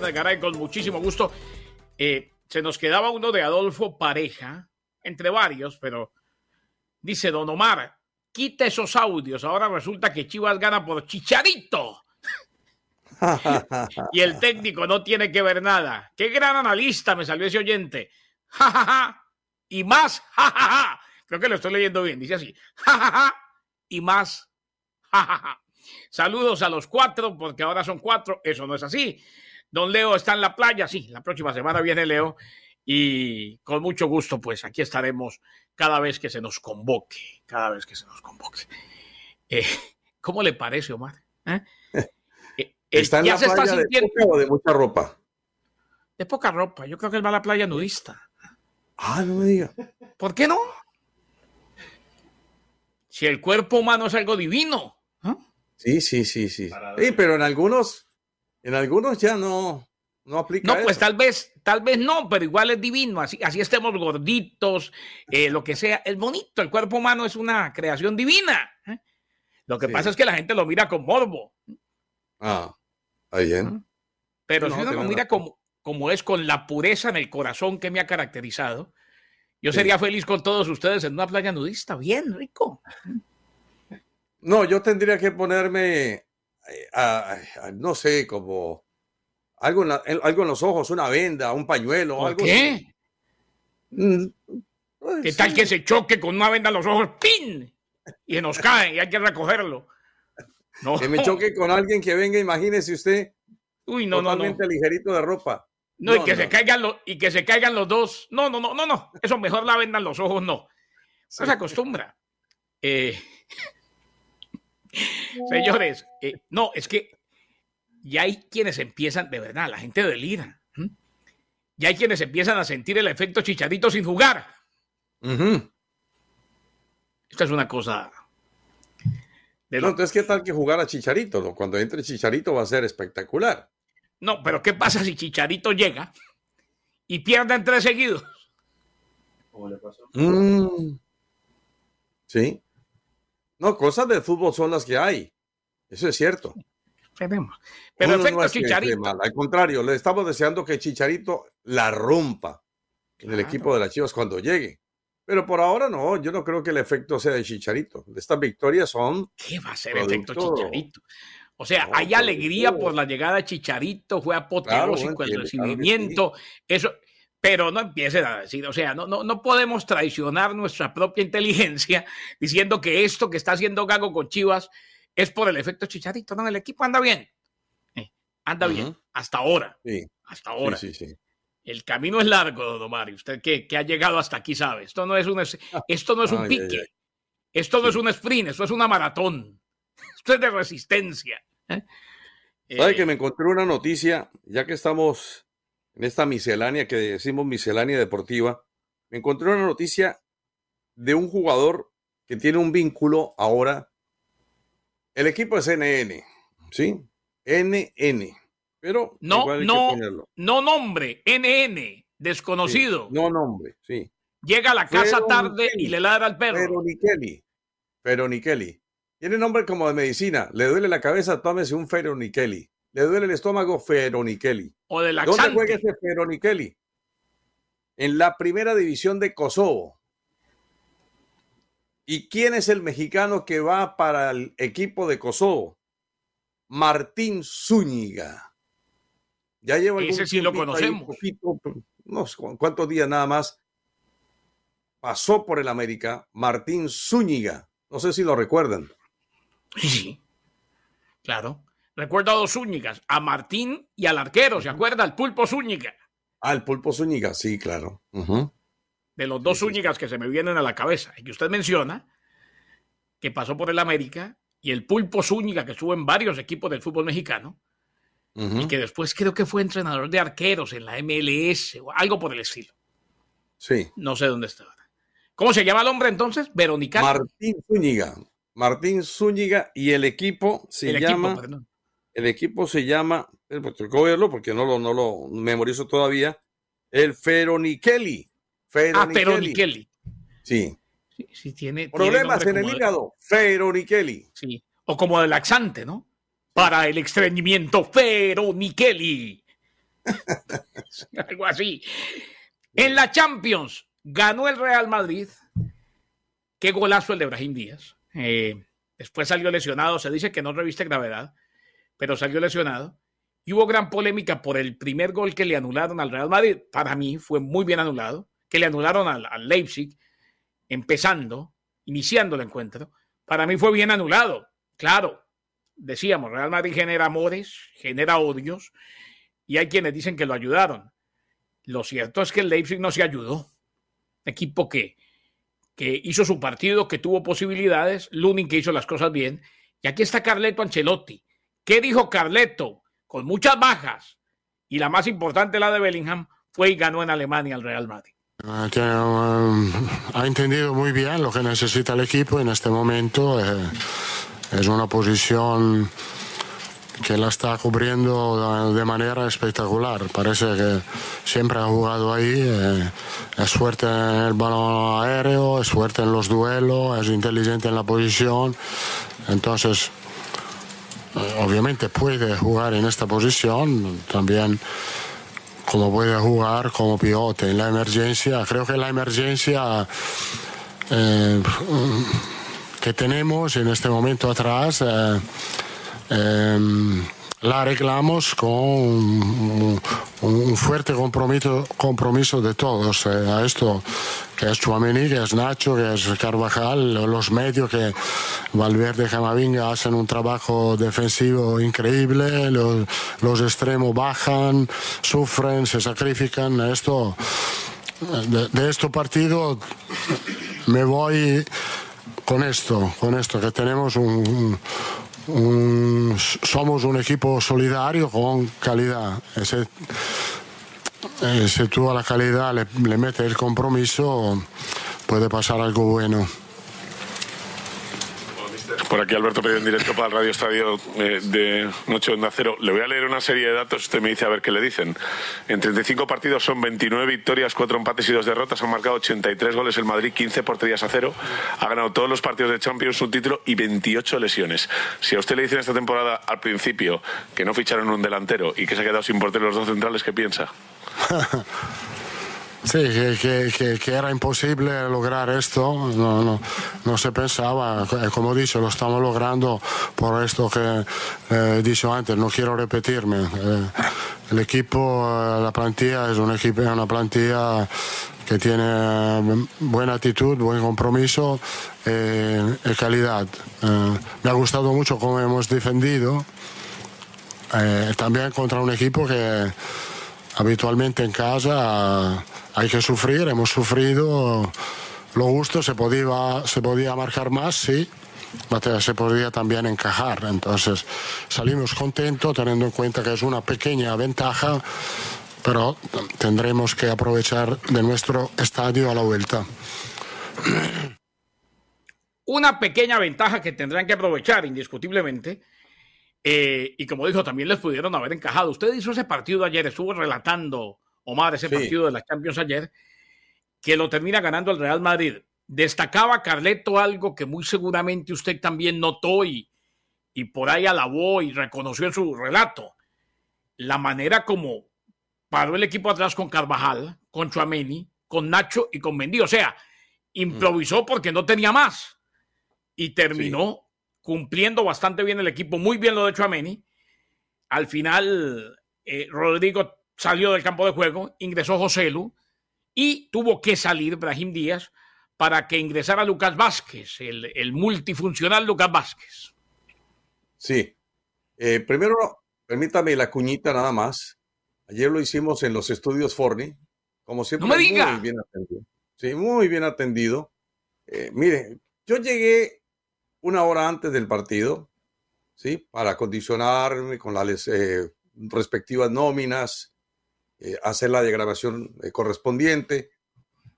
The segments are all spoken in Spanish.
De Garay con muchísimo gusto. Eh, se nos quedaba uno de Adolfo Pareja, entre varios, pero dice Don Omar, quita esos audios. Ahora resulta que Chivas gana por Chicharito. y el técnico no tiene que ver nada. Qué gran analista me salió ese oyente. y más. Creo que lo estoy leyendo bien. Dice así. y más. Saludos a los cuatro, porque ahora son cuatro. Eso no es así. Don Leo está en la playa, sí, la próxima semana viene Leo y con mucho gusto, pues aquí estaremos cada vez que se nos convoque, cada vez que se nos convoque. Eh, ¿Cómo le parece, Omar? ¿Eh? Eh, ¿Está en la playa de poca o de mucha ropa? De poca ropa, yo creo que él va a la playa nudista. Ah, no me diga. ¿Por qué no? Si el cuerpo humano es algo divino. Sí, sí, sí, sí. Sí, pero en algunos en algunos ya no, no aplica. No, pues tal vez, tal vez no, pero igual es divino. Así, así estemos gorditos, eh, lo que sea. Es bonito. El cuerpo humano es una creación divina. ¿eh? Lo que pasa es que la gente lo mira con morbo. Ah, ahí bien. Pero si uno lo mira como, como es, con la pureza en el corazón que me ha caracterizado, yo sería feliz con todos ustedes en una playa nudista. Bien, rico. No, yo tendría que ponerme no sé, como algo en, algo en los ojos, una venda, un pañuelo. algo qué? Mm, pues ¿Qué tal que se choque con una venda en los ojos? ¡Pin! Y nos cae y hay que recogerlo. No. Que me choque con alguien que venga, imagínese usted. Uy, no, totalmente no, ligerito de ropa. No, y, que Se caigan los, y que se caigan los dos. No, no, no, no, no. Eso mejor la venda en los ojos, no. se acostumbra. Eh, Señores, eh, no, es que ya hay quienes empiezan, de verdad, la gente delira. Ya hay quienes empiezan a sentir el efecto chicharito sin jugar. Esta es una cosa. De no, entonces, ¿qué tal que jugar a Chicharito? Cuando entre Chicharito va a ser espectacular. No, pero ¿qué pasa si Chicharito llega y pierde en tres seguidos? ¿Cómo le pasó? Mm. Sí. No, cosas del fútbol son las que hay. Eso es cierto. Pero efecto Chicharito. Al contrario, le estamos deseando que Chicharito la rompa en el equipo de las Chivas cuando llegue. Pero por ahora no, yo no creo que el efecto sea de Chicharito. Estas victorias son. ¿Qué va a ser efecto Chicharito? O sea, hay alegría por la llegada de Chicharito, fue apoteósico el recibimiento. Eso, pero no empiecen a decir, o sea, no, no, no podemos traicionar nuestra propia inteligencia diciendo que esto que está haciendo Gago con Chivas es por el efecto chicharito. No, el equipo anda bien. Eh, anda bien, hasta ahora. Hasta ahora. Sí, sí, el camino es largo, don Mario. Usted que, que, ha llegado hasta aquí sabe. Esto no es un, esto no es un pique. Esto no es un sprint, esto es una maratón. Esto es de resistencia. ¿eh? ¿Sabe que eh, me encontré una noticia, ya que estamos en esta miscelánea que decimos miscelánea deportiva, me encontré una noticia de un jugador que tiene un vínculo ahora. El equipo es NN, ¿sí? NN. Pero no, no, no nombre, NN, desconocido. no nombre, sí. Llega a la casa tarde y le ladra al perro. Pero Nikeli, pero Nikeli. Tiene nombre como de medicina. Le duele la cabeza, tómese un Nikeli le duele el estómago. O de ¿Dónde juega ese Feronikeli? En la primera división de Kosovo. ¿Y quién es el mexicano que va para el equipo de Kosovo? Martín Zúñiga. Ya lleva Ese sí lo conocemos. no sé cuántos días nada más pasó por el América Martín Zúñiga. No sé si lo recuerdan. Sí, claro. Recuerdo a dos Zúñigas, a Martín y al arquero, ¿se acuerda? Al pulpo Zúñiga. Ah, el pulpo Zúñiga, sí, claro. De los dos Zúñigas que se me vienen a la cabeza y que usted menciona, que pasó por el América, y el pulpo Zúñiga, que estuvo en varios equipos del fútbol mexicano, y que después creo que fue entrenador de arqueros en la MLS o algo por el estilo. Sí. No sé dónde estaba. ¿Cómo se llama el hombre entonces? Verónica. Martín Zúñiga. Martín Zúñiga y el equipo se llama. El equipo se llama. Pues, tengo que verlo porque no lo, no lo memorizo todavía. El Feronikelli. Ah, Feronikelli. Sí. Sí, sí tiene. Problemas en el hígado. Feronikelli. Sí. O como de laxante, ¿no? Para el estreñimiento, Feronikelli. Algo así. En la Champions, ganó el Real Madrid. Qué golazo el de Brahim Díaz. Eh, después salió lesionado. Se dice que no reviste gravedad, pero salió lesionado. Y hubo gran polémica por el primer gol que le anularon al Real Madrid. Para mí fue muy bien anulado. Que le anularon al, Leipzig, empezando, iniciando el encuentro. Para mí fue bien anulado. Claro, decíamos, Real Madrid genera amores, genera odios, y hay quienes dicen que lo ayudaron. Lo cierto es que el Leipzig no se ayudó equipo que, que hizo su partido, que tuvo posibilidades, Lunin que hizo las cosas bien. Y aquí está Carleto Ancelotti. ¿Qué dijo Carleto? Con muchas bajas. Y la más importante, la de Bellingham, fue y ganó en Alemania al Real Madrid. Ah, um, ha entendido muy bien lo que necesita el equipo en este momento. Eh, es una posición que la está cubriendo de manera espectacular. Parece que siempre ha jugado ahí. Eh, es fuerte en el balón aéreo, es fuerte en los duelos, es inteligente en la posición. Entonces, obviamente puede jugar en esta posición. También como puede jugar como pivote en la emergencia. Creo que la emergencia eh, que tenemos en este momento atrás Em, la arreglamos con un, fuerte compromiso, compromiso de todos. Eh, a esto que es Chuamení, que es Nacho, que es Carvajal, los medios que Valverde y Camavinga hacen un trabajo defensivo increíble, los, extremos bajan, sufren, se sacrifican. Esto, de, de este partido me voy con esto, con esto, que tenemos un somos un equipo solidario con calidad. Eh, si tú a la calidad le, le metes el compromiso, puede pasar algo bueno. Por aquí Alberto Pedro en directo para el Radio Estadio eh, de Noche Onda Cero. Le voy a leer una serie de datos, usted me dice a ver qué le dicen. En 35 partidos son 29 victorias, 4 empates y 2 derrotas. Han marcado 83 goles el Madrid, 15 porterías a cero. Ha ganado todos los partidos de Champions, un título y 28 lesiones. Si a usted le dicen esta temporada al principio que no ficharon un delantero y que se ha quedado sin portero los dos centrales, ¿qué piensa? Sí, que, que, era imposible lograr esto, no, no, no, se pensaba, como he dicho, lo estamos logrando por esto que eh, he dicho antes, no quiero repetirme. Eh, el equipo, eh, la plantilla es un equipo, una plantilla que tiene buena actitud, buen compromiso y calidad. me ha gustado mucho cómo hemos defendido, también contra un equipo que habitualmente en casa hay que sufrir, hemos sufrido. Lo justo se podía, se podía marcar más, sí, se podía también encajar. Entonces salimos contentos teniendo en cuenta que es una pequeña ventaja, pero tendremos que aprovechar de nuestro estadio a la vuelta. Una pequeña ventaja que tendrán que aprovechar indiscutiblemente. Eh, y como dijo, también les pudieron haber encajado. Usted hizo ese partido ayer, estuvo relatando Omar, ese partido de la Champions ayer, que lo termina ganando el Real Madrid. Destacaba Carleto algo que muy seguramente usted también notó y, y por ahí alabó y reconoció en su relato. La manera como paró el equipo atrás con Carvajal, con Chuameni, con Nacho y con Mendy. O sea, improvisó porque no tenía más. Y terminó cumpliendo bastante bien el equipo, muy bien lo de Chuameni. Al final eh, Rodrigo salió del campo de juego, ingresó José Lu y tuvo que salir Brahim Díaz para que ingresara Lucas Vázquez, el, multifuncional Lucas Vázquez. Sí. Eh, primero, permítame la cuñita nada más. Ayer lo hicimos en los estudios Forni, como siempre. No me diga. Muy bien atendido. Sí, muy bien atendido. Eh, mire, yo llegué una hora antes del partido, ¿sí? Para acondicionarme con las eh, respectivas nóminas, eh, hacer la diagramación eh, correspondiente.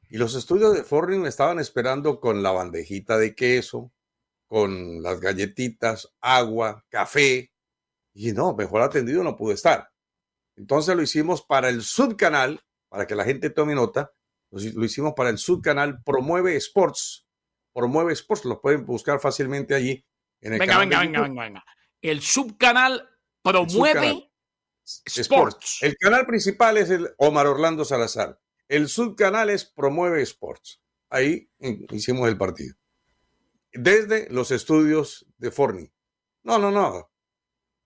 Y los estudios de Forning me estaban esperando con la bandejita de queso, con las galletitas, agua, café. Y no, mejor atendido no pude estar. Entonces lo hicimos para el subcanal, para que la gente tome nota. Lo hicimos para el subcanal Promueve Sports. Promueve Sports, lo pueden buscar fácilmente allí. En el venga, venga, venga, venga, venga. El subcanal Promueve Sports. El canal principal es el Omar Orlando Salazar. El subcanal es Promueve Sports. Ahí hicimos el partido. Desde los estudios de Forni. No, no, no.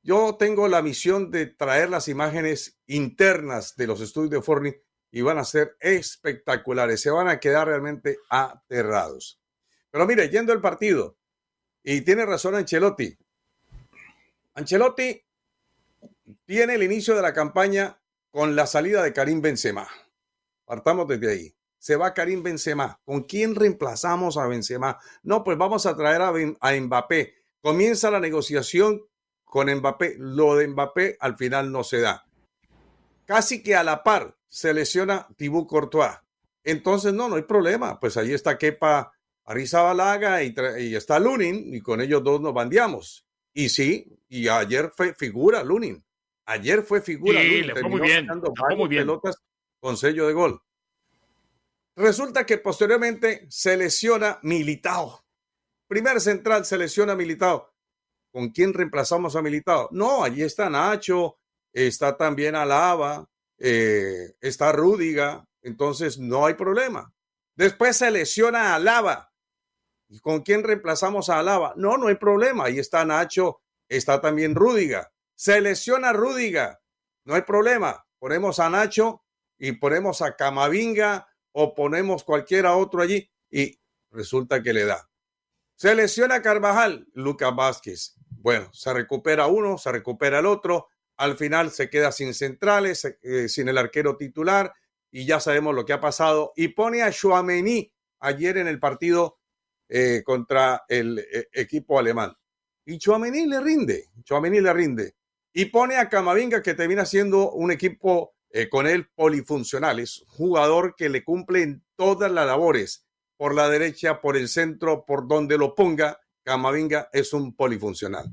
Yo tengo la misión de traer las imágenes internas de los estudios de Forni y van a ser espectaculares. Se van a quedar realmente aterrados. Pero mire, yendo al partido, y tiene razón Ancelotti. Ancelotti tiene el inicio de la campaña con la salida de Karim Benzema. Partamos desde ahí. Se va Karim Benzema. ¿Con quién reemplazamos a Benzema? No, pues vamos a traer a, a Mbappé. Comienza la negociación con Mbappé. Lo de Mbappé al final no se da. Casi que a la par se lesiona Thibaut Courtois. Entonces, no, no hay problema. Pues ahí está Kepa Arrizabalaga y, y está Lunin y con ellos dos nos bandeamos. Y sí, y ayer fue figura Lunin. Ayer fue figura. Sí, le fue muy bien. muy bien. pelotas con sello de gol. Resulta que posteriormente se lesiona Militao. Primer central se lesiona Militao. ¿Con quién reemplazamos a Militao? No, allí está Nacho, está también Alaba, eh, está Rúdiga, entonces no hay problema. Después se lesiona a Alaba. ¿Y con quién reemplazamos a Alaba? No, no hay problema. Ahí está Nacho, está también Rúdiga. Se lesiona Rúdiga, no hay problema. Ponemos a Nacho y ponemos a Camavinga o ponemos cualquiera otro allí y resulta que le da. Se Carvajal, Lucas Vázquez. Bueno, se recupera uno, se recupera el otro. Al final se queda sin centrales, eh, sin el arquero titular y ya sabemos lo que ha pasado. Y pone a Chouameni ayer en el partido eh, contra el eh, equipo alemán. Y le rinde, Chouameni le rinde y pone a Camavinga que termina siendo un equipo eh, con él polifuncional. Es jugador que le cumple en todas las labores, por la derecha, por el centro, por donde lo ponga. Camavinga es un polifuncional.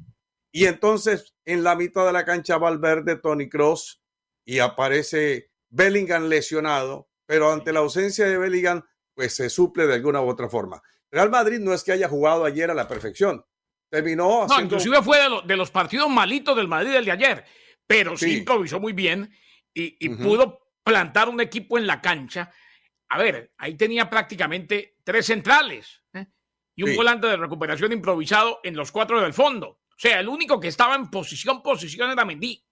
Y entonces en la mitad de la cancha Valverde, Tony Cross y aparece Bellingham lesionado, pero ante la ausencia de Bellingham, pues se suple de alguna u otra forma. Real Madrid no es que haya jugado ayer a la perfección, Terminó. No, inclusive fue de, los partidos malitos del Madrid del de ayer, pero sí, improvisó muy bien y, pudo plantar un equipo en la cancha. A ver, ahí tenía prácticamente tres centrales ¿eh? y un volante de recuperación improvisado en los cuatro del fondo. O sea, el único que estaba en posición, posición era Mendy.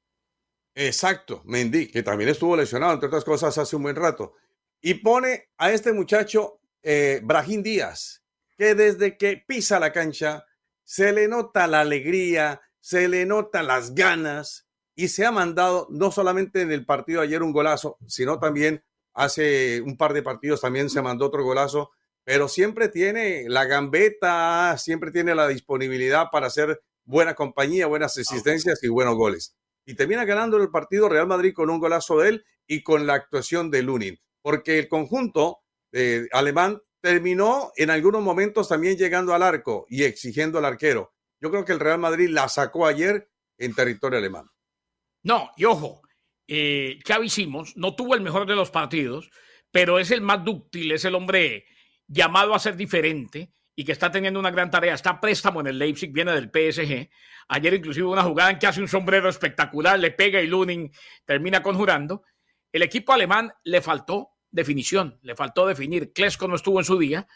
Exacto, Mendy, que también estuvo lesionado, entre otras cosas, hace un buen rato. Y pone a este muchacho, eh, Brahim Díaz, que desde que pisa la cancha se le nota la alegría, se le nota las ganas y se ha mandado no solamente en el partido de ayer un golazo, sino también hace un par de partidos también se mandó otro golazo, pero siempre tiene la gambeta, siempre tiene la disponibilidad para hacer buena compañía, buenas asistencias y buenos goles. Y termina ganando el partido Real Madrid con un golazo de él y con la actuación de Lunin, porque el conjunto eh, alemán terminó en algunos momentos también llegando al arco y exigiendo al arquero. Yo creo que el Real Madrid la sacó ayer en territorio alemán. No, y ojo, eh, Xavi no tuvo el mejor de los partidos, pero es el más dúctil, es el hombre llamado a ser diferente y que está teniendo una gran tarea. Está préstamo en el Leipzig, viene del PSG. Ayer inclusive una jugada en que hace un sombrero espectacular, le pega y Lunin termina conjurando. El equipo alemán le faltó definición, le faltó definir. Clesco no estuvo en su día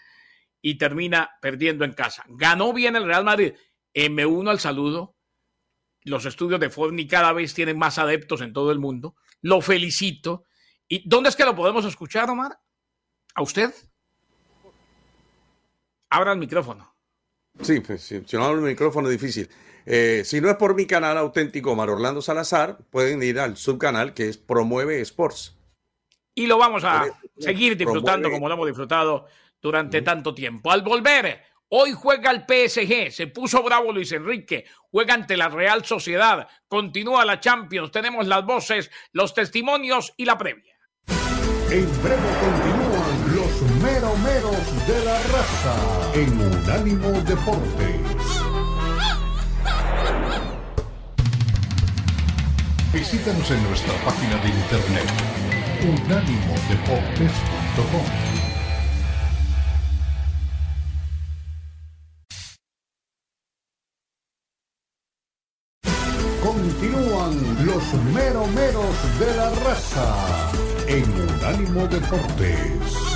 y termina perdiendo en casa. Ganó bien el Real Madrid. Me uno al saludo Los estudios de Forni cada vez tienen más adeptos en todo el mundo. Lo felicito. ¿Y dónde es que lo podemos escuchar, Omar? ¿A usted? Abra el micrófono. Sí, pues, si, no abro el micrófono es difícil. Eh, si no es por mi canal auténtico Omar Orlando Salazar, pueden ir al subcanal que es Promueve Sports. Y lo vamos a seguir disfrutando como lo hemos disfrutado durante tanto tiempo. Al volver, hoy juega el PSG, se puso bravo Luis Enrique, juega ante la Real Sociedad, continúa la Champions, tenemos las voces, los testimonios y la previa. En breve continúan los meromeros de la raza en Unánimo Deportes. Visítanos en nuestra página de internet unánimodeportes.com. Continúan los meromeros de la raza en Unánimo Deportes.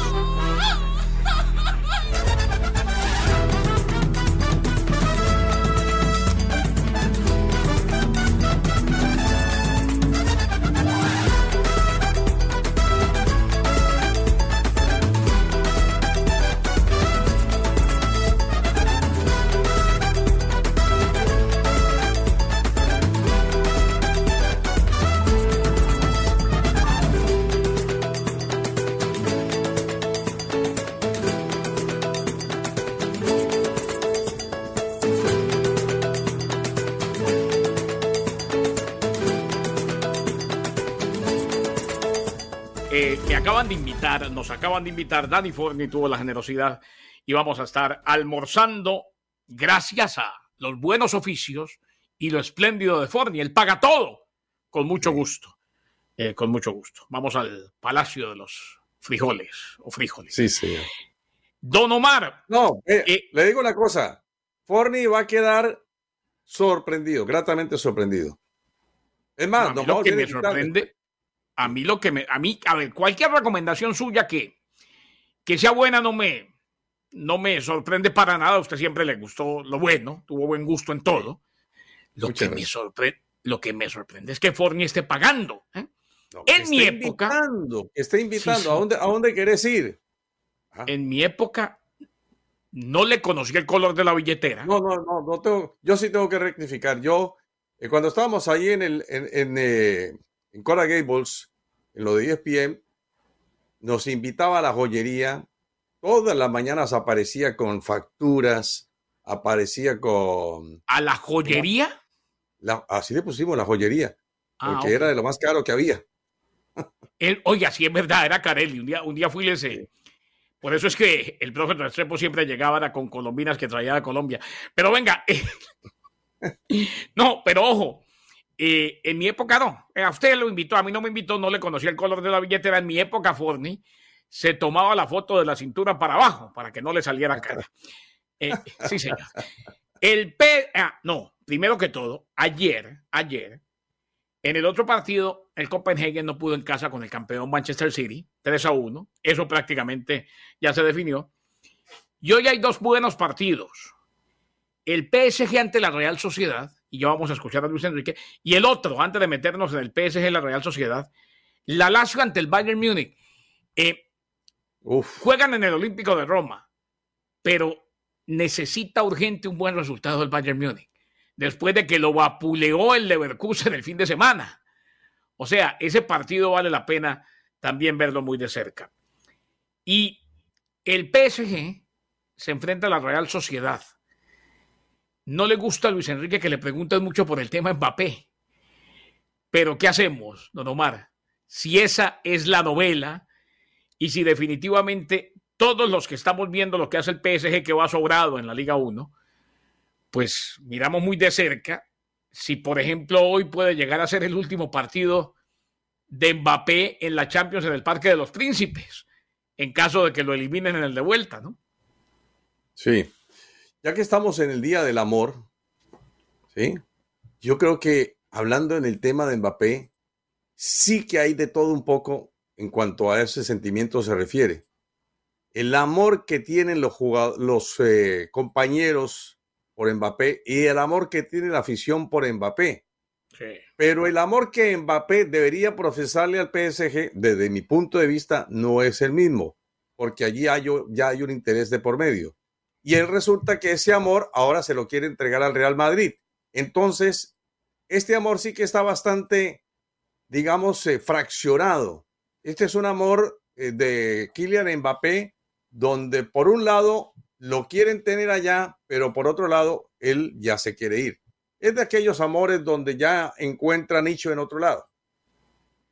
Acaban de invitar, nos acaban de invitar, Danny Forni tuvo la generosidad y vamos a estar almorzando gracias a los buenos oficios y lo espléndido de Forni. Él paga todo con mucho gusto. Eh, con mucho gusto. Vamos al Palacio de los Frijoles o Frijoles. Sí, sí. Don Omar. No, eh, eh, le digo una cosa. Forni va a quedar sorprendido, gratamente sorprendido. Es más, no, lo que me sorprende, a mí lo que me, a mí, a ver, cualquier recomendación suya que, que sea buena no me, no me sorprende para nada. A usted siempre le gustó lo bueno, tuvo buen gusto en todo. Lo, que me, sorprende, lo que me sorprende es que Forni esté pagando. ¿eh? en mi época. Invitando, está invitando. ¿A, dónde, ¿A dónde querés ir? Ah. En mi época no le conocí el color de la billetera. No, no, no, no tengo, yo sí tengo que rectificar. Yo, eh, cuando estábamos ahí en el, en, eh, en Cora Gables, en lo de ESPN, nos invitaba a la joyería. Todas las mañanas aparecía con facturas, aparecía con... ¿A la joyería? así le pusimos la joyería, ah, porque era de lo más caro que había. Oye, oiga, sí es verdad, era Carelli. Un día, un día fui ese. Por eso es que el profe Restrepo siempre llegaba con colombinas que traía de Colombia. Pero venga, no, pero ojo, eh, en mi época no. A usted lo invitó, a mí no me invitó, no le conocía el color de la billetera. En mi época, Forni se tomaba la foto de la cintura para abajo para que no le saliera cara. Eh, sí, señor. El P. Ah, no, primero que todo, ayer, ayer, en el otro partido, el Copenhagen no pudo en casa con el campeón Manchester City, 3 a 1. Eso prácticamente ya se definió. Y hoy hay dos buenos partidos. El PSG ante la Real Sociedad y ya vamos a escuchar a Luis Enrique. Y el otro, antes de meternos en el PSG, la Real Sociedad, la Lazio ante el Bayern Múnich. Eh, juegan en el Olímpico de Roma, pero necesita urgente un buen resultado el Bayern Múnich, después de que lo vapuleó el Leverkusen el fin de semana. O sea, ese partido vale la pena también verlo muy de cerca. Y el PSG se enfrenta a la Real Sociedad no le gusta a Luis Enrique que le pregunten mucho por el tema Mbappé. Pero ¿qué hacemos, don Omar? Si esa es la novela y si definitivamente todos los que estamos viendo lo que hace el PSG que va sobrado en la Liga 1, pues miramos muy de cerca si, por ejemplo, hoy puede llegar a ser el último partido de Mbappé en la Champions en el Parque de los Príncipes, en caso de que lo eliminen en el de vuelta, ¿no? Sí, ya que estamos en el Día del Amor, ¿sí? Yo creo que hablando en el tema de Mbappé, sí que hay de todo un poco en cuanto a ese sentimiento se refiere. El amor que tienen los, los eh, compañeros por Mbappé y el amor que tiene la afición por Mbappé. Pero el amor que Mbappé debería profesarle al PSG, desde mi punto de vista, no es el mismo, porque allí hay, ya hay un interés de por medio. Y él resulta que ese amor ahora se lo quiere entregar al Real Madrid. Entonces, este amor sí que está bastante, digamos, eh, fraccionado. Este es un amor eh, de Kylian Mbappé, donde por un lado lo quieren tener allá, pero por otro lado, él ya se quiere ir. Es de aquellos amores donde ya encuentra nicho en otro lado.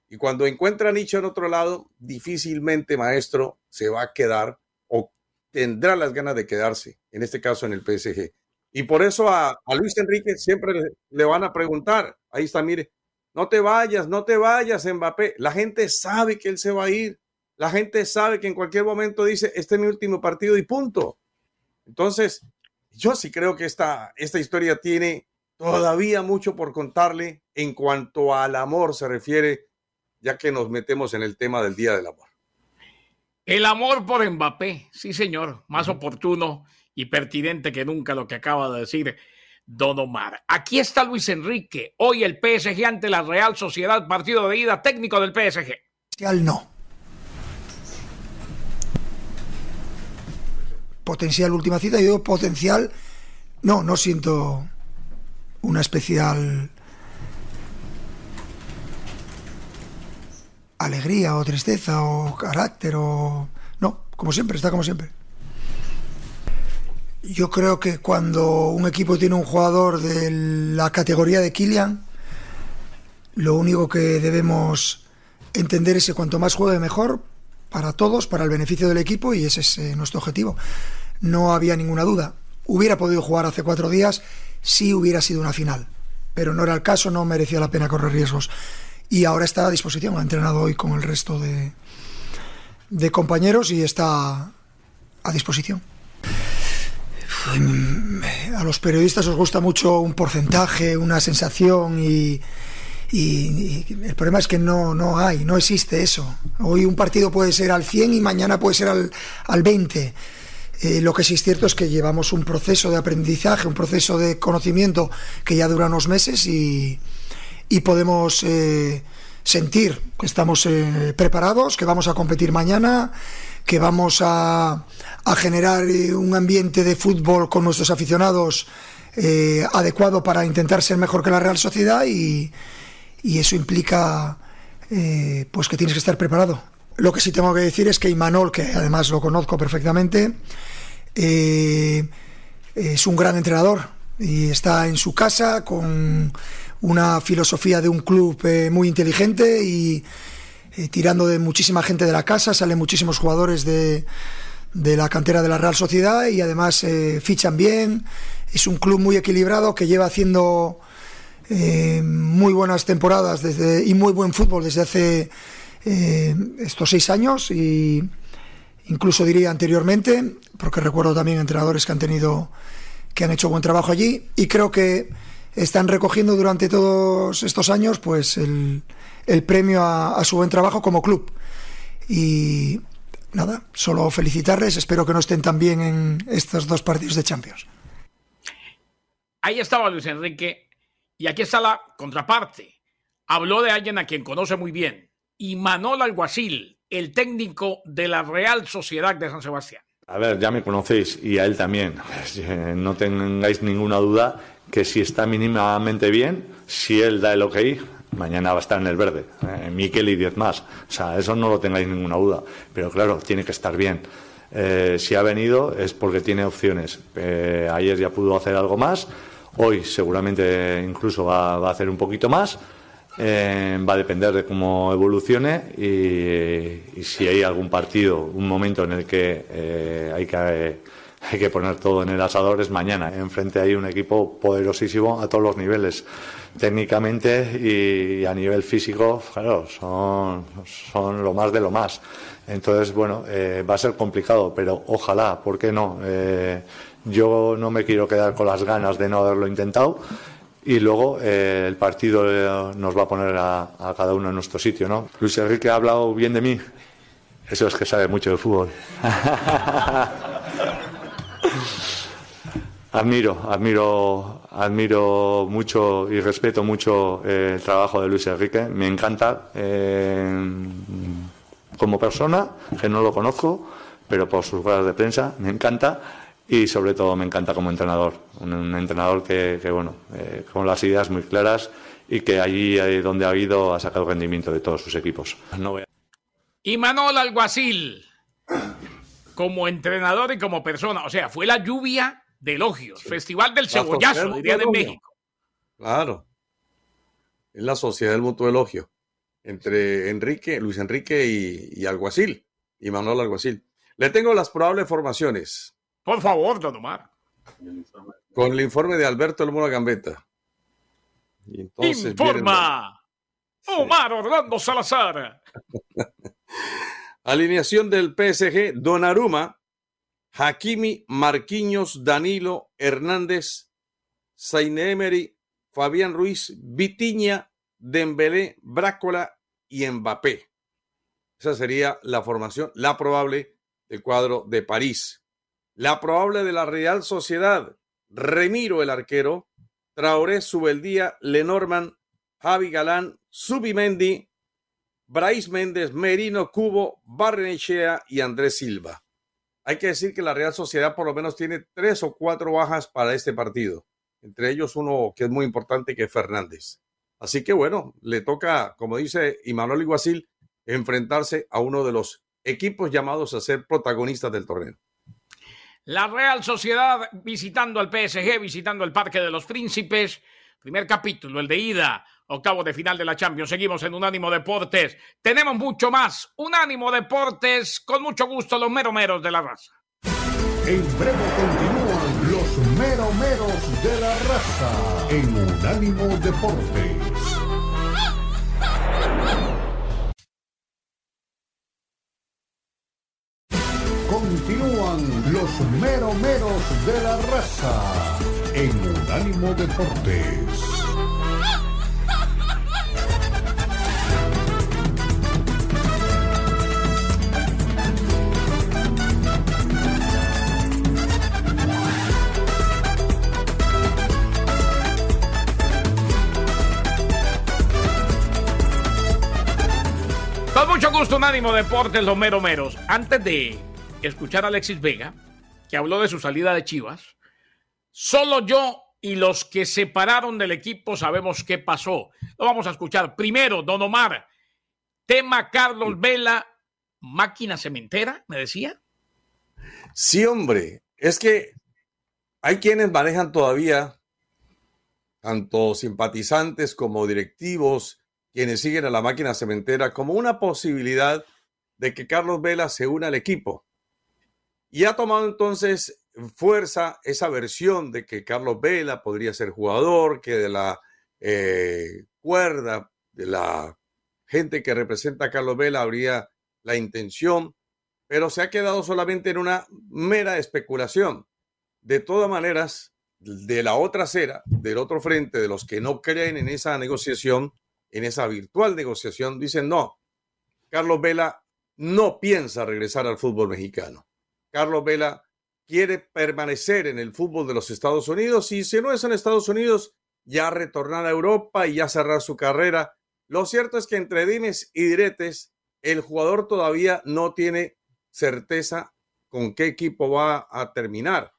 Y cuando encuentra nicho en otro lado, difícilmente, maestro, se va a quedar o tendrá las ganas de quedarse, en este caso en el PSG. Y por eso a, Luis Enrique siempre le, le, van a preguntar, ahí está, mire, no te vayas, no te vayas, Mbappé. La gente sabe que él se va a ir. La gente sabe que en cualquier momento dice, este es mi último partido y punto. Entonces, yo sí creo que esta, esta historia tiene todavía mucho por contarle en cuanto al amor se refiere, ya que nos metemos en el tema del Día del Amor. El amor por Mbappé, sí señor, más oportuno y pertinente que nunca lo que acaba de decir Don Omar. Aquí está Luis Enrique, hoy el PSG ante la Real Sociedad, partido de ida técnico del PSG. No. potencial última cita, yo digo potencial, no, no siento una especial alegría o tristeza o carácter o... No, como siempre, está como siempre. Yo creo que cuando un equipo tiene un jugador de la categoría de Kylian, lo único que debemos entender es que cuanto más juegue mejor, para todos, para el beneficio del equipo y ese es eh, nuestro objetivo. No había ninguna duda. Hubiera podido jugar hace cuatro días si hubiera sido una final, pero no era el caso, no merecía la pena correr riesgos. Y ahora está a disposición, ha entrenado hoy con el resto de, compañeros y está a disposición. A los periodistas os gusta mucho un porcentaje, una sensación y y, el problema es que no, no hay, no existe eso. Hoy un partido puede ser al 100 y mañana puede ser al, al 20. Eh, lo que sí es cierto es que llevamos un proceso de aprendizaje, un proceso de conocimiento que ya dura unos meses y, y podemos eh, sentir que estamos eh, preparados, que vamos a competir mañana, que vamos a, generar un ambiente de fútbol con nuestros aficionados adecuado para intentar ser mejor que la Real Sociedad y, eso implica eh, pues que tienes que estar preparado. Lo que sí tengo que decir es que Imanol, que además lo conozco perfectamente, eh, es un gran entrenador y está en su casa con una filosofía de un club eh, muy inteligente y tirando de muchísima gente de la casa, salen muchísimos jugadores de, de la cantera de la Real Sociedad y además fichan bien. Es un club muy equilibrado que lleva haciendo eh, muy buenas temporadas desde, y muy buen fútbol desde hace eh, estos seis años y incluso diría anteriormente, porque recuerdo también entrenadores que han tenido que han hecho buen trabajo allí y creo que están recogiendo durante todos estos años pues el, el premio a, a, su buen trabajo como club y nada, solo felicitarles, espero que no estén tan bien en estos dos partidos de Champions. Ahí estaba Luis Enrique y aquí está la contraparte. Habló de alguien a quien conoce muy bien, y Manol Alguacil, el técnico de la Real Sociedad de San Sebastián. A ver, ya me conocéis y a él también. No tengáis ninguna duda que si está mínimamente bien, si él da el ok, mañana va a estar en el verde. Eh, Miquel y diez más. O sea, eso no lo tengáis ninguna duda. Pero claro, tiene que estar bien. Eh, si ha venido es porque tiene opciones. Eh, ayer ya pudo hacer algo más Hoy seguramente incluso va, a hacer un poquito más. Eh, va a depender de cómo evolucione y, si hay algún partido, un momento en el que hay que hay que poner todo en el asador es mañana. Enfrente hay un equipo poderosísimo a todos los niveles, técnicamente y a nivel físico, claro, son, son lo más de lo más. Entonces, bueno, eh, va a ser complicado, pero ojalá, ¿por qué no? Yo no me quiero quedar con las ganas de no haberlo intentado y luego eh, el partido eh, nos va a poner a, cada uno en nuestro sitio, ¿no? Luis Enrique ha hablado bien de mí. Eso es que sabe mucho de fútbol. Admiro, admiro, admiro mucho y respeto mucho eh, el trabajo de Luis Enrique. Me encanta eh, como persona, que no lo conozco, pero por sus ruedas de prensa me encanta y sobre todo me encanta como entrenador. Un, entrenador que, bueno, eh, con las ideas muy claras y que allí donde ha ido ha sacado rendimiento de todos sus equipos. Y Manol Alguacil, como entrenador y como persona, o sea, fue la lluvia de elogios. Festival del cebollazo, diría de México. Claro. Es la sociedad del mutuo elogio. Entre Enrique, Luis Enrique y, Alguacil. Y Manuel Alguacil. Le tengo las probables formaciones. Por favor, don Omar. Con el informe de Alberto Lomora Gambetta. Informa. Omar Orlando Salazar. Alineación del PSG, Donnarumma, Hakimi, Marquinhos, Danilo, Hernández, Emery, Fabián Ruiz, Vitiña, Dembélé, Brácola y Mbappé. Esa sería la formación, la probable del cuadro de París. La probable de la Real Sociedad, Remiro el arquero, Traoré, Subeldía, Lenormand, Javi Galán, Subimendi, Brais Méndez, Merino Cubo, Barrenechea y Andrés Silva. Hay que decir que la Real Sociedad por lo menos tiene tres o cuatro bajas para este partido, entre ellos uno que es muy importante que es Fernández. Así que bueno, le toca, como dice Imanol Iguacil, enfrentarse a uno de los equipos llamados a ser protagonistas del torneo. La Real Sociedad visitando al PSG, visitando el Parque de los Príncipes. Primer capítulo, el de ida octavo de final de la Champions. Seguimos en Unánimo Deportes. Tenemos mucho más. Unánimo Deportes, con mucho gusto, los meromeros de la raza. En breve continúan los meromeros de la raza en Unánimo Deportes. Continúan los meromeros de la raza en Unánimo Deportes. Un ánimo deportes, los mero meros. Antes de escuchar a Alexis Vega, que habló de su salida de Chivas, solo yo y los que se separaron del equipo sabemos qué pasó. Lo vamos a escuchar. Primero, don Omar, tema Carlos Vela, máquina cementera, me decía. Sí, hombre, es que hay quienes manejan todavía, tanto simpatizantes como directivos, quienes siguen a la máquina cementera como una posibilidad de que Carlos Vela se una al equipo. Y ha tomado entonces fuerza esa versión de que Carlos Vela podría ser jugador, que de la eh, cuerda de la gente que representa a Carlos Vela habría la intención, pero se ha quedado solamente en una mera especulación. De todas maneras, de la otra acera, del otro frente, de los que no creen en esa negociación, en esa virtual negociación, dicen no, Carlos Vela no piensa regresar al fútbol mexicano. Carlos Vela quiere permanecer en el fútbol de los Estados Unidos y si no es en Estados Unidos, ya retornar a Europa y ya cerrar su carrera. Lo cierto es que entre dimes y diretes, el jugador todavía no tiene certeza con qué equipo va a terminar.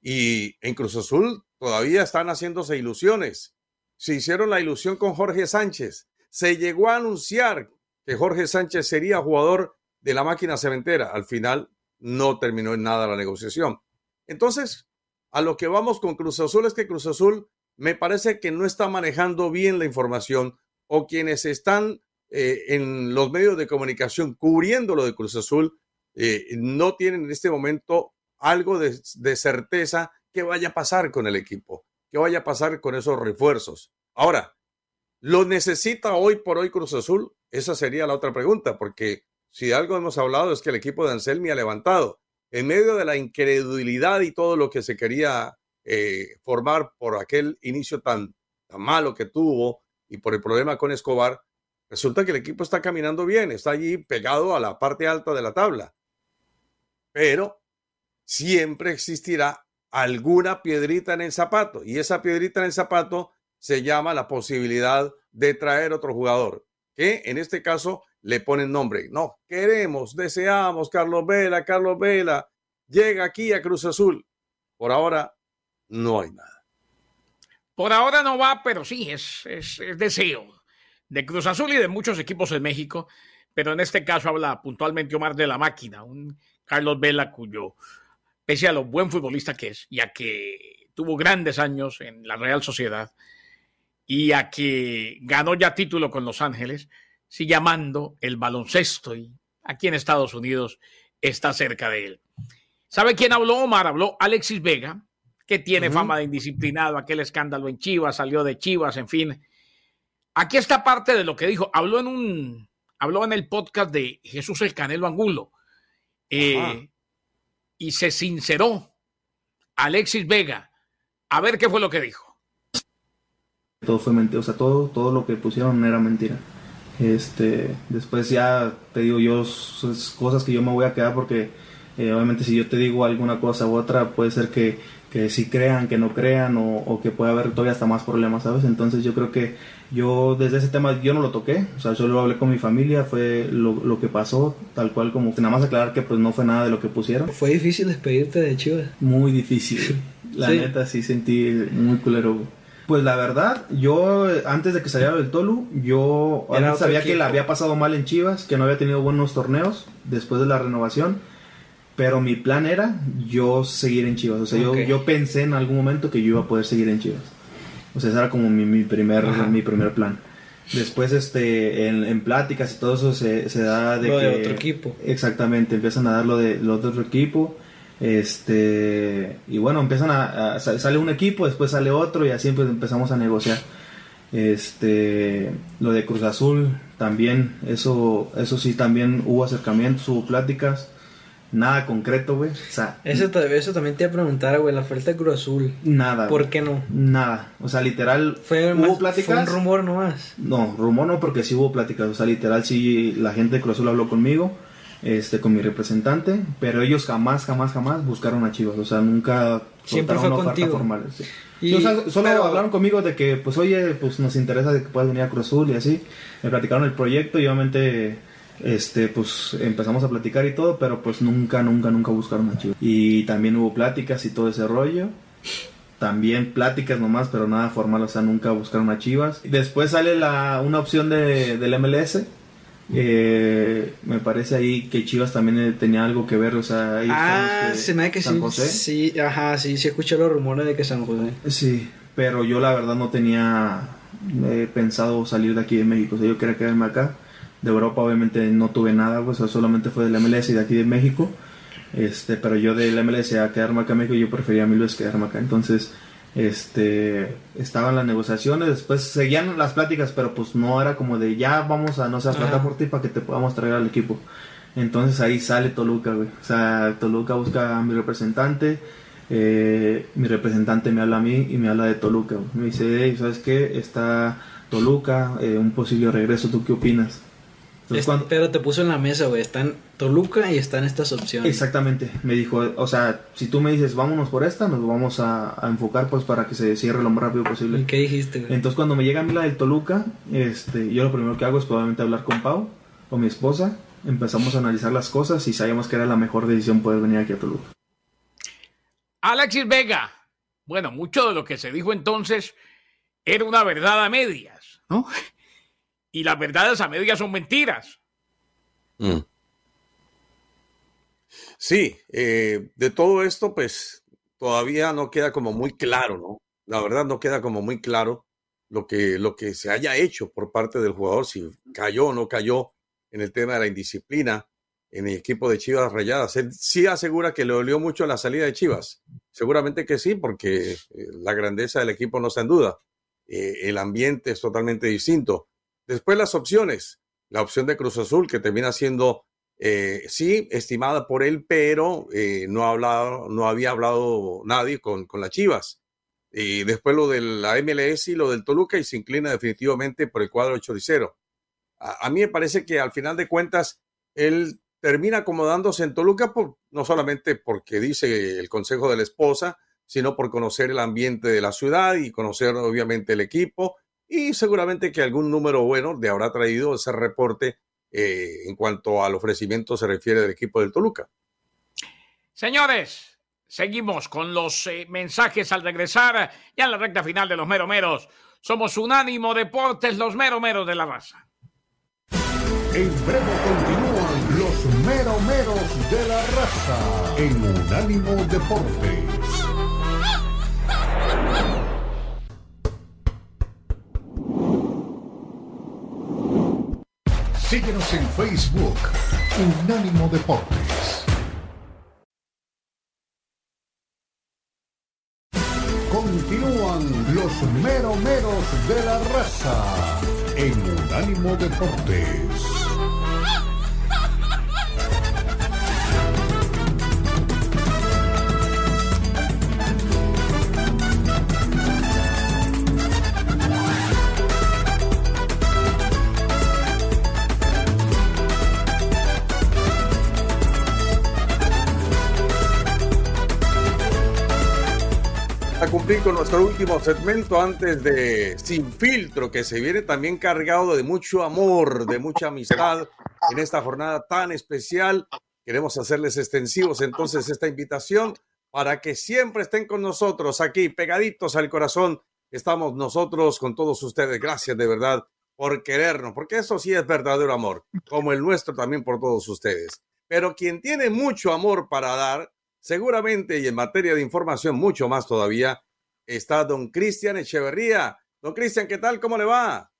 Y en Cruz Azul todavía están haciéndose ilusiones se hicieron la ilusión con Jorge Sánchez. Se llegó a anunciar que Jorge Sánchez sería jugador de la máquina cementera. Al final no terminó en nada la negociación. Entonces, a lo que vamos con Cruz Azul es que Cruz Azul me parece que no está manejando bien la información o quienes están eh, en los medios de comunicación cubriendo lo de Cruz Azul eh, no tienen en este momento algo de certeza que vaya a pasar con el equipo. ¿Qué vaya a pasar con esos refuerzos? Ahora, ¿lo necesita hoy por hoy Cruz Azul? Esa sería la otra pregunta, porque si algo hemos hablado es que el equipo de Anselmi ha levantado. En medio de la incredulidad y todo lo que se quería eh, formar por aquel inicio tan malo que tuvo y por el problema con Escobar, resulta que el equipo está caminando bien, está allí pegado a la parte alta de la tabla. Pero siempre existirá alguna piedrita en el zapato. Y esa piedrita en el zapato se llama la posibilidad de traer otro jugador, que en este caso le ponen nombre. No, queremos, deseamos, Carlos Vela, Carlos Vela, llega aquí a Cruz Azul. Por ahora no hay nada. Por ahora no va, pero sí, es, es, deseo de Cruz Azul y de muchos equipos en México, pero en este caso habla puntualmente Omar de la máquina, un Carlos Vela cuyo, pese a lo buen futbolista que es, ya que tuvo grandes años en la Real Sociedad y a que ganó ya título con Los Ángeles, sigue amando el baloncesto y aquí en Estados Unidos está cerca de él. ¿Sabe quién habló, Omar? Habló Alexis Vega, que tiene fama de indisciplinado, aquel escándalo en Chivas, salió de Chivas, en fin. Aquí está parte de lo que dijo. Habló en un, habló en el podcast de Jesús el Canelo Angulo eh, y se sinceró Alexis Vega. A ver qué fue lo que dijo. Todo fue mentira, o sea, todo, todo lo que pusieron era mentira. Este, después ya te digo yo cosas que yo me voy a quedar porque eh, obviamente si yo te digo alguna cosa u otra puede ser que, que sí crean, que no crean o, que pueda haber todavía hasta más problemas, ¿sabes? Entonces yo creo que yo desde ese tema yo no lo toqué, o sea, solo hablé con mi familia, fue lo, lo que pasó, tal cual como nada más aclarar que pues no fue nada de lo que pusieron. ¿Fue difícil despedirte de Chivas? Muy difícil, la neta sí sentí muy culero. Pues la verdad, yo antes de que saliera del Tolu, yo sabía que la había pasado mal en Chivas, que no había tenido buenos torneos después de la renovación, pero mi plan era yo seguir en Chivas. O sea, yo, yo pensé en algún momento que yo iba a poder seguir en Chivas. O sea, ese era como mi, mi primer, mi primer plan. Después, este, en, pláticas y todo eso se, se da de lo que... De otro equipo. Exactamente, empiezan a dar lo de, lo de otro equipo este, y bueno, empiezan a, sale un equipo, después sale otro y así pues empezamos a negociar. Este, lo de Cruz Azul también, eso, eso sí también hubo acercamientos, hubo pláticas, nada concreto, güey. O sea, eso, eso también te iba a preguntar, güey, la oferta de Cruz Azul. Nada. ¿Por qué no? Nada. O sea, literal, fue hubo pláticas. Fue un rumor nomás. No, rumor no, porque sí hubo pláticas. O sea, literal, sí, la gente de Cruz Azul habló conmigo este, con mi representante, pero ellos jamás, jamás, jamás buscaron a Chivas, o sea, nunca siempre fue una contigo. formal. Y, solo hablaron conmigo de que, pues, oye, pues nos interesa de que puedas venir a Cruz Azul y así. Me platicaron el proyecto y obviamente, este, pues empezamos a platicar y todo, pero pues nunca, nunca, nunca buscaron a Chivas. Y también hubo pláticas y todo ese rollo. También pláticas nomás, pero nada formal, o sea, nunca buscaron a Chivas. Después sale la, una opción de, del MLS eh, me parece ahí que Chivas también eh, tenía algo que ver, o sea, ahí ah, se me que San sí, José. Sí, ajá, sí, sí escuché los rumores de que San José. Sí, pero yo la verdad no tenía eh, pensado salir de aquí de México, o sea, yo quería quedarme acá. De Europa obviamente no tuve nada, o sea, solamente fue del MLS y de aquí de México. Este, pero yo del MLS a quedarme acá en México, yo prefería mil veces quedarme acá. Entonces, este estaban las negociaciones, después seguían las pláticas, pero pues no era como de ya vamos a no sé a tratar por ti para que te podamos traer al equipo. Entonces ahí sale Toluca, güey. O sea, Toluca busca a mi representante, eh, mi representante me habla a mí y me habla de Toluca. Me dice, ¿sabes qué? Está Toluca, eh, un posible regreso, ¿tú qué opinas? Pero te puso en la mesa, güey. Están Toluca y están estas opciones. Exactamente. Me dijo, o sea, si tú me dices, vámonos por esta, nos vamos a, enfocar pues para que se cierre lo más rápido posible. ¿Y qué dijiste, güey? Entonces cuando me llega a mí la del Toluca, este, yo lo primero que hago es probablemente hablar con Pau, con mi esposa. Empezamos a analizar las cosas y sabíamos que era la mejor decisión poder venir aquí a Toluca. Alexis Vega. Bueno, mucho de lo que se dijo entonces era una verdad a medias, ¿no? Y las verdades a medias son mentiras. Mm. Sí, eh, de todo esto, pues todavía no queda como muy claro, ¿no? La verdad no queda como muy claro lo que, lo que se haya hecho por parte del jugador, si cayó o no cayó en el tema de la indisciplina en el equipo de Chivas Rayadas. Él sí asegura que le dolió mucho la salida de Chivas. Seguramente que sí, porque eh, la grandeza del equipo no está en duda. Eh, el ambiente es totalmente distinto. Después las opciones. La opción de Cruz Azul, que termina siendo, eh, sí, estimada por él, pero eh, no, ha hablado, no había hablado nadie con, con las Chivas. Y después lo de la MLS y lo del Toluca y se inclina definitivamente por el cuadro 8 de 0. A, mí me parece que al final de cuentas él termina acomodándose en Toluca no solamente porque dice el consejo de la esposa, sino por conocer el ambiente de la ciudad y conocer obviamente el equipo y seguramente que algún número bueno le habrá traído ese reporte eh, en cuanto al ofrecimiento se refiere del equipo del Toluca. Señores, seguimos con los eh, mensajes al regresar ya en la recta final de los meromeros. Somos Unánimo Deportes, los meromeros de la raza. En breve continúan los meromeros de la raza en Unánimo Deportes. Síguenos en Facebook, Unánimo Deportes. Continúan los meromeros de la raza en Unánimo Deportes. Cumplir con nuestro último segmento antes de Sin Filtro, que se viene también cargado de mucho amor, de mucha amistad en esta jornada tan especial. Queremos hacerles extensivos entonces esta invitación para que siempre estén con nosotros aquí, pegaditos al corazón. Estamos nosotros con todos ustedes. Gracias de verdad por querernos, porque eso sí es verdadero amor, como el nuestro también por todos ustedes. Pero quien tiene mucho amor para dar, seguramente y en materia de información mucho más todavía, está don Cristian Echeverría. Don Cristian, ¿qué tal? ¿Cómo le va?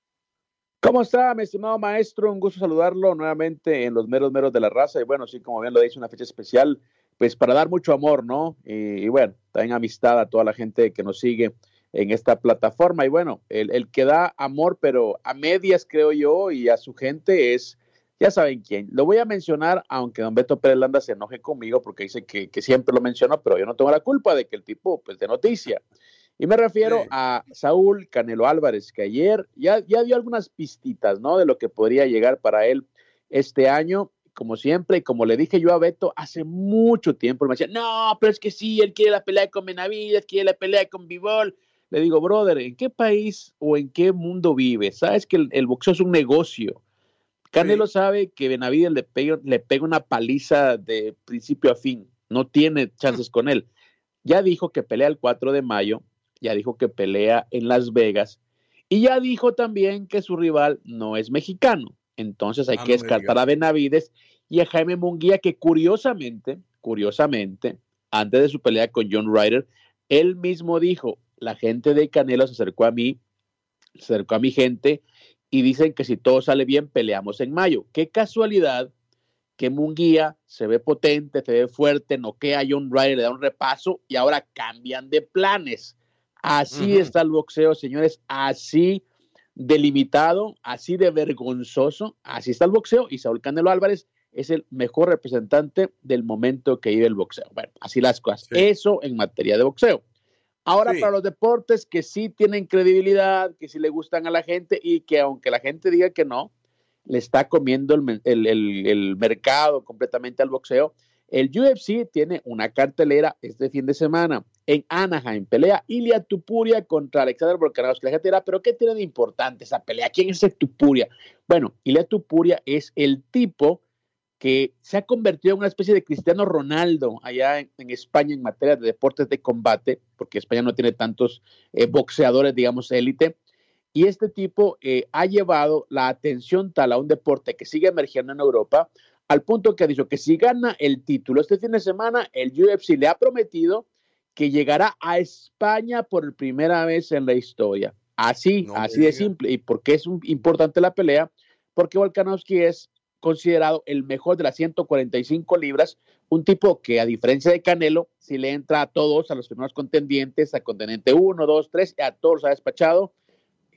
¿Cómo está, mi estimado maestro? Un gusto saludarlo nuevamente en los meros meros de la raza. Y bueno, sí, como bien lo dice, una fecha especial, pues para dar mucho amor, ¿no? Y, bueno, también amistad a toda la gente que nos sigue en esta plataforma. Y bueno, el, el, que da amor, pero a medias, creo yo, y a su gente es ya saben quién. Lo voy a mencionar, aunque don Beto Pérez Landa se enoje conmigo porque dice que, siempre lo menciono, pero yo no tengo la culpa de que el tipo, pues, de noticia. Y me refiero a Saúl Canelo Álvarez, que ayer ya, ya dio algunas pistitas, ¿no? De lo que podría llegar para él este año. Como siempre, y como le dije yo a Beto hace mucho tiempo, me decía, no, pero es que sí, él quiere la pelea con Benavides, quiere la pelea con Bivol. Le digo, brother, ¿en qué país o en qué mundo vives? Sabes que el boxeo es un negocio Canelo sabe que Benavides le pega, le pega una paliza de principio a fin. No tiene chances con él. Ya dijo que pelea el 4 de mayo, ya dijo que pelea en Las Vegas y ya dijo también que su rival no es mexicano. Entonces hay ah, que descartar a Benavides y a Jaime Munguía, que curiosamente, curiosamente, antes de su pelea con John Ryder, él mismo dijo, la gente de Canelo se acercó a mí, se acercó a mi gente y dicen que si todo sale bien, peleamos en mayo. Qué casualidad que Munguía se ve potente, se ve fuerte, noquea a John Ryder, le da un repaso y ahora cambian de planes. Así está el boxeo, señores, así delimitado, así de vergonzoso, así está el boxeo y Saúl Canelo Álvarez es el mejor representante del momento que vive el boxeo. Bueno, así las cosas. Eso en materia de boxeo. Ahora para los deportes que sí tienen credibilidad, que sí le gustan a la gente y que aunque la gente diga que no, le está comiendo el, mercado completamente al boxeo. El UFC tiene una cartelera este fin de semana en Anaheim. Pelea Ilia Tupuria contra Alexander Volkanovski. La gente dirá, pero ¿qué tiene de importante esa pelea? ¿Quién es ese Tupuria? Bueno, Ilia Tupuria es el tipo que se ha convertido en una especie de Cristiano Ronaldo allá en, España en materia de deportes de combate, porque España no tiene tantos eh, boxeadores, digamos, élite. Y este tipo eh, ha llevado la atención tal a un deporte que sigue emergiendo en Europa, al punto que ha dicho que si gana el título este fin de semana, el UFC le ha prometido que llegará a España por primera vez en la historia. Así, así de simple. ¿Y por qué es importante la pelea? Porque Volkanovski es considerado el mejor de las 145 libras, un tipo que a diferencia de Canelo, si le entra a todos, a los primeros contendientes, a contendiente 1, 2, 3, a todos ha despachado,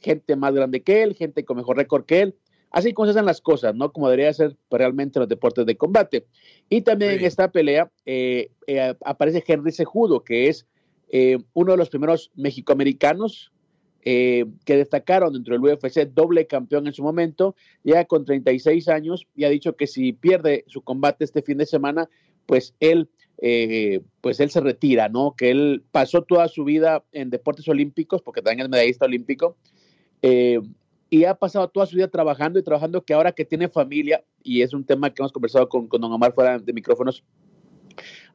gente más grande que él, gente con mejor récord que él, así como se hacen las cosas, ¿no? Como debería ser realmente los deportes de combate. Y también en esta pelea eh, eh, aparece Henry Sejudo, que es eh, uno de los primeros mexicoamericanos eh, que destacaron dentro del UFC, doble campeón en su momento, ya con 36 años y ha dicho que si pierde su combate este fin de semana, pues él eh, pues él se retira, ¿no? Que él pasó toda su vida en deportes olímpicos, porque también es medallista olímpico, eh, y ha pasado toda su vida trabajando y trabajando, que ahora que tiene familia, y es un tema que hemos conversado con, con don Omar fuera de micrófonos,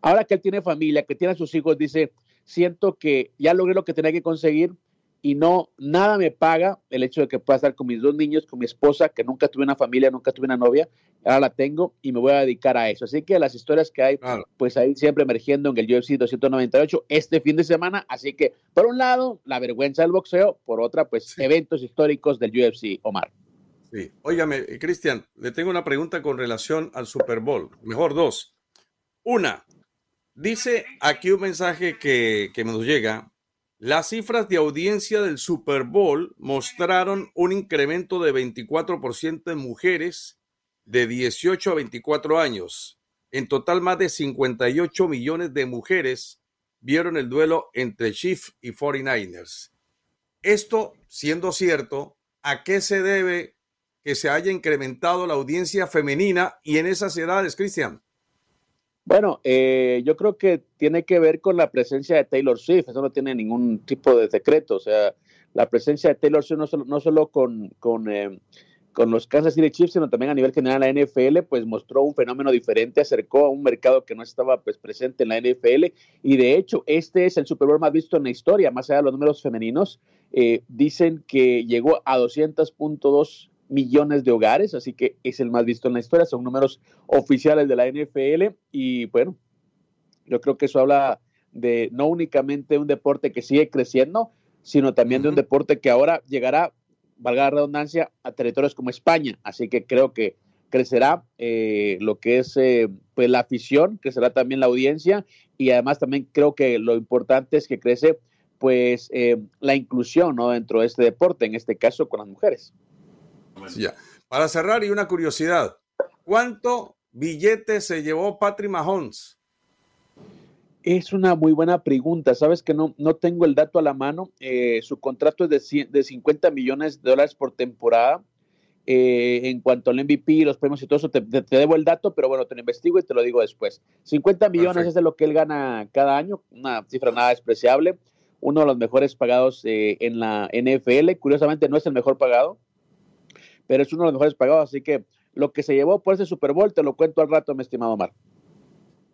ahora que él tiene familia, que tiene a sus hijos, dice, siento que ya logré lo que tenía que conseguir, y no, nada me paga el hecho de que pueda estar con mis dos niños, con mi esposa, que nunca tuve una familia, nunca tuve una novia, ahora la tengo y me voy a dedicar a eso. Así que las historias que hay, pues ahí siempre emergiendo en el UFC 298 este fin de semana. Así que, por un lado, la vergüenza del boxeo, por otra, pues eventos históricos del UFC, Omar. Sí, óigame, eh, Cristian, le tengo una pregunta con relación al Super Bowl. Mejor dos. Una, dice aquí un mensaje que, que nos llega las cifras de audiencia del Super Bowl mostraron un incremento de 24% en mujeres de 18 a 24 años. En total, más de 58 millones de mujeres vieron el duelo entre Chiefs y 49ers. Esto, siendo cierto, ¿a qué se debe que se haya incrementado la audiencia femenina y en esas edades, Cristian? Bueno, eh, yo creo que tiene que ver con la presencia de Taylor Swift, eso no tiene ningún tipo de secreto, o sea, la presencia de Taylor Swift no solo, no solo con, con, eh, con los Kansas City Chiefs, sino también a nivel general la NFL, pues mostró un fenómeno diferente, acercó a un mercado que no estaba pues presente en la NFL y de hecho este es el Super Bowl más visto en la historia, más allá de los números femeninos, eh, dicen que llegó a 200.2 millones de hogares, así que es el más visto en la historia, son números oficiales de la NFL y bueno, yo creo que eso habla de no únicamente un deporte que sigue creciendo, sino también de un deporte que ahora llegará, valga la redundancia, a territorios como España, así que creo que crecerá eh, lo que es eh, pues la afición, crecerá también la audiencia y además también creo que lo importante es que crece pues eh, la inclusión ¿no? dentro de este deporte, en este caso con las mujeres. Ya. Para cerrar, y una curiosidad: ¿cuánto billete se llevó Patrick Mahomes? Es una muy buena pregunta. Sabes que no, no tengo el dato a la mano. Eh, su contrato es de, de 50 millones de dólares por temporada. Eh, en cuanto al MVP, los premios y todo eso, te, debo el dato, pero bueno, te lo investigo y te lo digo después. 50 millones es de lo que él gana cada año, una cifra nada despreciable. Uno de los mejores pagados eh, en la NFL. Curiosamente, no es el mejor pagado pero es uno de los mejores pagados. Así que lo que se llevó por ese Super Bowl te lo cuento al rato, mi estimado Omar.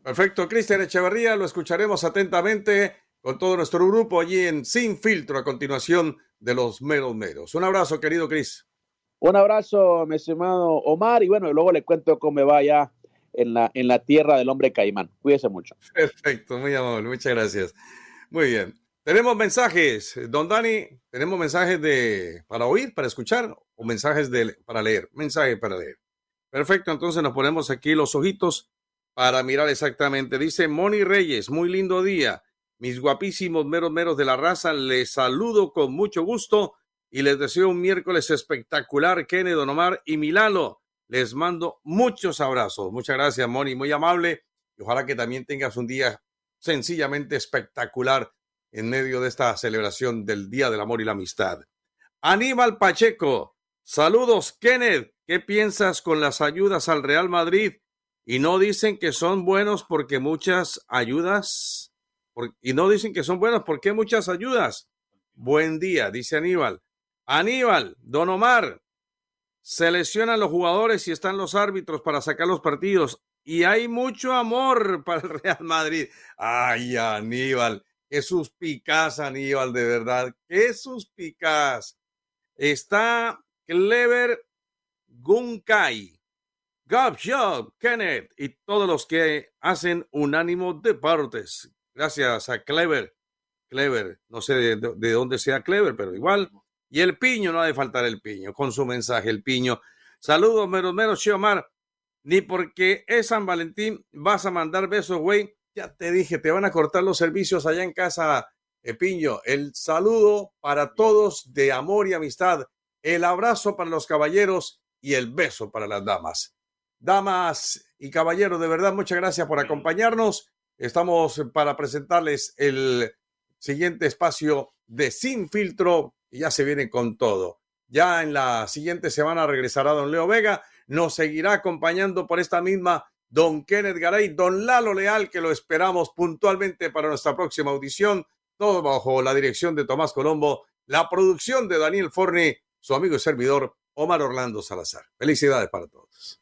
Perfecto, Cristian Echeverría, lo escucharemos atentamente con todo nuestro grupo allí en Sin Filtro a continuación de los meros meros. Un abrazo, querido Cris. Un abrazo, mi estimado Omar, y bueno, luego le cuento cómo me vaya en la, en la tierra del hombre caimán. Cuídese mucho. Perfecto, muy amable, muchas gracias. Muy bien. Tenemos mensajes, don Dani, tenemos mensajes de para oír, para escuchar o mensajes de, para leer, mensaje para leer. Perfecto, entonces nos ponemos aquí los ojitos para mirar exactamente. Dice Moni Reyes, muy lindo día. Mis guapísimos meros meros de la raza, les saludo con mucho gusto y les deseo un miércoles espectacular, Kenneth, Don Omar y Milano. Les mando muchos abrazos. Muchas gracias, Moni, muy amable. Y ojalá que también tengas un día sencillamente espectacular en medio de esta celebración del Día del Amor y la Amistad. Aníbal Pacheco, Saludos, Kenneth. ¿Qué piensas con las ayudas al Real Madrid? Y no dicen que son buenos porque muchas ayudas. y no dicen que son buenos porque muchas ayudas. Buen día, dice Aníbal. Aníbal, Don Omar, seleccionan los jugadores y están los árbitros para sacar los partidos. Y hay mucho amor para el Real Madrid. Ay, Aníbal, qué suspicaz, Aníbal, de verdad, qué suspicaz. Está Clever Gunkai, Job Kenneth y todos los que hacen Unánimo Deportes. Gracias a Clever. Clever, no sé de, dónde sea Clever, pero igual. Y el piño, no ha de faltar el piño, con su mensaje, el piño. Saludos, menos menos. Ni porque es San Valentín vas a mandar besos, güey. Ya te dije, te van a cortar los servicios allá en casa, eh, Piño. El saludo para todos de amor y amistad el abrazo para los caballeros y el beso para las damas. Damas y caballeros, de verdad, muchas gracias por acompañarnos. Estamos para presentarles el siguiente espacio de Sin Filtro y ya se viene con todo. Ya en la siguiente semana regresará don Leo Vega, nos seguirá acompañando por esta misma don Kenneth Garay, don Lalo Leal, que lo esperamos puntualmente para nuestra próxima audición, todo bajo la dirección de Tomás Colombo, la producción de Daniel Forni, su amigo y servidor Omar Orlando Salazar. Felicidades para todos.